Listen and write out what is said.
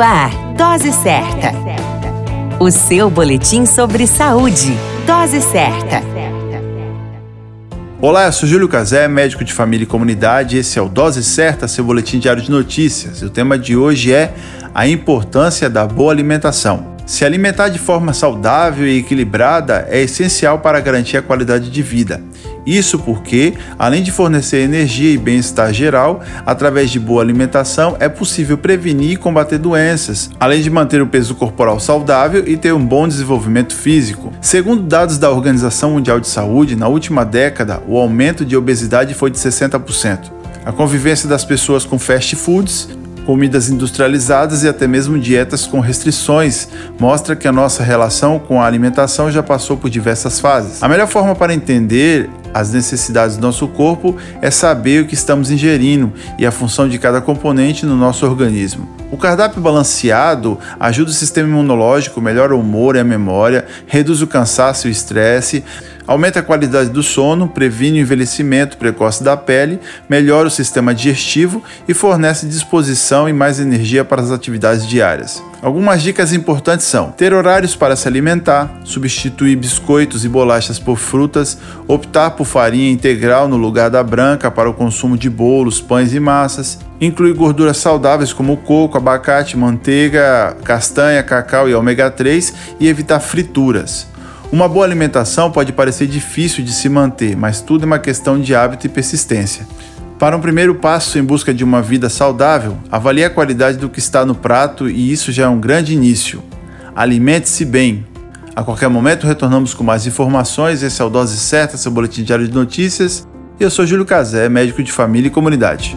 Ar, Dose Certa. O seu boletim sobre saúde. Dose Certa. Olá, eu sou Júlio Cazé, médico de família e comunidade. Esse é o Dose Certa, seu boletim diário de notícias. E o tema de hoje é a importância da boa alimentação. Se alimentar de forma saudável e equilibrada é essencial para garantir a qualidade de vida. Isso porque, além de fornecer energia e bem-estar geral, através de boa alimentação é possível prevenir e combater doenças, além de manter o peso corporal saudável e ter um bom desenvolvimento físico. Segundo dados da Organização Mundial de Saúde, na última década, o aumento de obesidade foi de 60%. A convivência das pessoas com fast foods comidas industrializadas e até mesmo dietas com restrições mostra que a nossa relação com a alimentação já passou por diversas fases. A melhor forma para entender as necessidades do nosso corpo é saber o que estamos ingerindo e a função de cada componente no nosso organismo. O cardápio balanceado ajuda o sistema imunológico, melhora o humor e a memória, reduz o cansaço e o estresse, aumenta a qualidade do sono, previne o envelhecimento precoce da pele, melhora o sistema digestivo e fornece disposição e mais energia para as atividades diárias. Algumas dicas importantes são: ter horários para se alimentar, substituir biscoitos e bolachas por frutas, optar por farinha integral no lugar da branca para o consumo de bolos, pães e massas, incluir gorduras saudáveis como coco, abacate, manteiga, castanha, cacau e ômega 3 e evitar frituras. Uma boa alimentação pode parecer difícil de se manter, mas tudo é uma questão de hábito e persistência. Para um primeiro passo em busca de uma vida saudável, avalie a qualidade do que está no prato e isso já é um grande início. Alimente-se bem. A qualquer momento retornamos com mais informações. Esse é o Dose Certa, seu boletim diário de notícias. Eu sou Júlio Cazé, médico de família e comunidade.